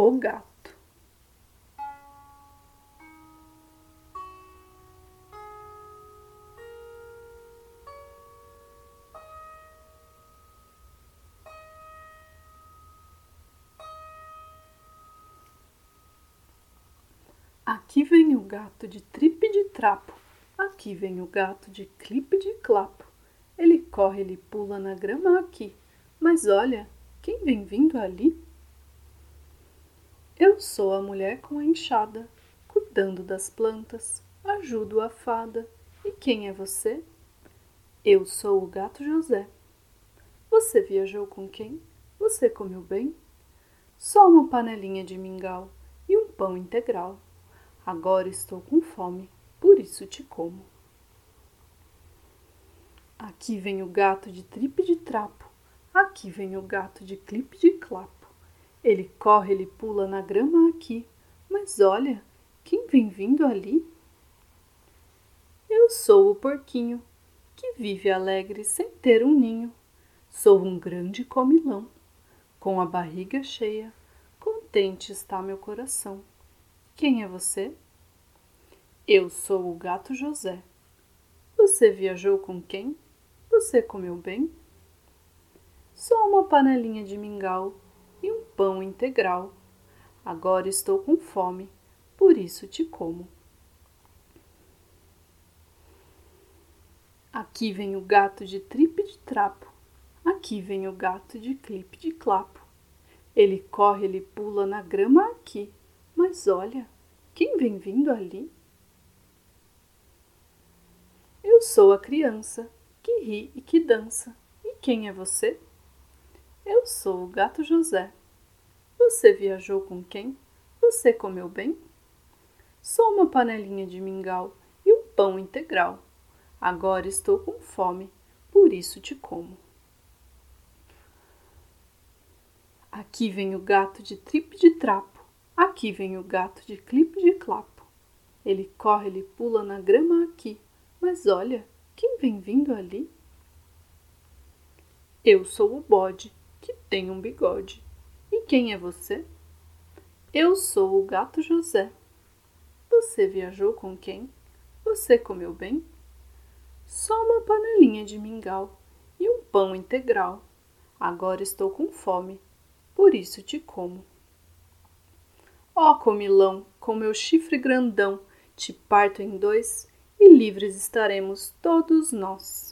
O gato. Aqui vem o gato de tripe de trapo, aqui vem o gato de clipe de clapo. Ele corre, ele pula na grama aqui, mas olha, quem vem vindo ali? Eu sou a mulher com a enxada, cuidando das plantas, ajudo a fada. E quem é você? Eu sou o gato José. Você viajou com quem? Você comeu bem? Só uma panelinha de mingau e um pão integral. Agora estou com fome, por isso te como. Aqui vem o gato de tripe de trapo, aqui vem o gato de clipe de clapo. Ele corre, ele pula na grama aqui. Mas olha, quem vem vindo ali? Eu sou o porquinho, que vive alegre sem ter um ninho. Sou um grande comilão, com a barriga cheia, contente está meu coração. Quem é você? Eu sou o gato José. Você viajou com quem? Você comeu bem? Só uma panelinha de mingau pão integral. Agora estou com fome, por isso te como. Aqui vem o gato de tripe de trapo, aqui vem o gato de clipe de clapo. Ele corre, ele pula na grama aqui, mas olha, quem vem vindo ali? Eu sou a criança que ri e que dança. E quem é você? Eu sou o gato José. Você viajou com quem? Você comeu bem? Só uma panelinha de mingau e um pão integral. Agora estou com fome, por isso te como. Aqui vem o gato de tripe de trapo, aqui vem o gato de clipe de clapo. Ele corre, ele pula na grama aqui, mas olha, quem vem vindo ali? Eu sou o bode que tem um bigode. Quem é você? Eu sou o gato José. Você viajou com quem? Você comeu bem? Só uma panelinha de mingau e um pão integral. Agora estou com fome, por isso te como. Ó oh, comilão, com meu chifre grandão, te parto em dois e livres estaremos todos nós.